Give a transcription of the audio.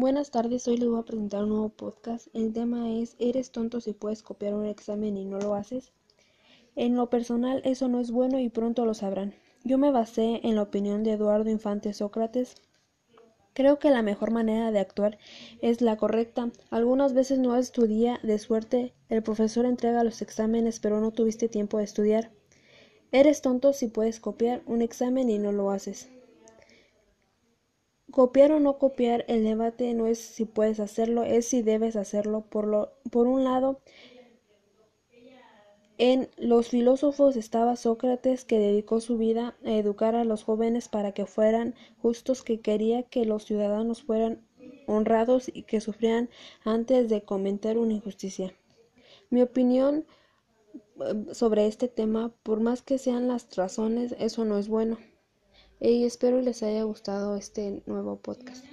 Buenas tardes, hoy les voy a presentar un nuevo podcast. El tema es ¿Eres tonto si puedes copiar un examen y no lo haces? En lo personal eso no es bueno y pronto lo sabrán. Yo me basé en la opinión de Eduardo Infante Sócrates. Creo que la mejor manera de actuar es la correcta. Algunas veces no es tu día de suerte, el profesor entrega los exámenes pero no tuviste tiempo de estudiar. Eres tonto si puedes copiar un examen y no lo haces. Copiar o no copiar, el debate no es si puedes hacerlo, es si debes hacerlo. Por, lo, por un lado, en los filósofos estaba Sócrates, que dedicó su vida a educar a los jóvenes para que fueran justos, que quería que los ciudadanos fueran honrados y que sufrieran antes de cometer una injusticia. Mi opinión eh, sobre este tema, por más que sean las razones, eso no es bueno y espero les haya gustado este nuevo podcast.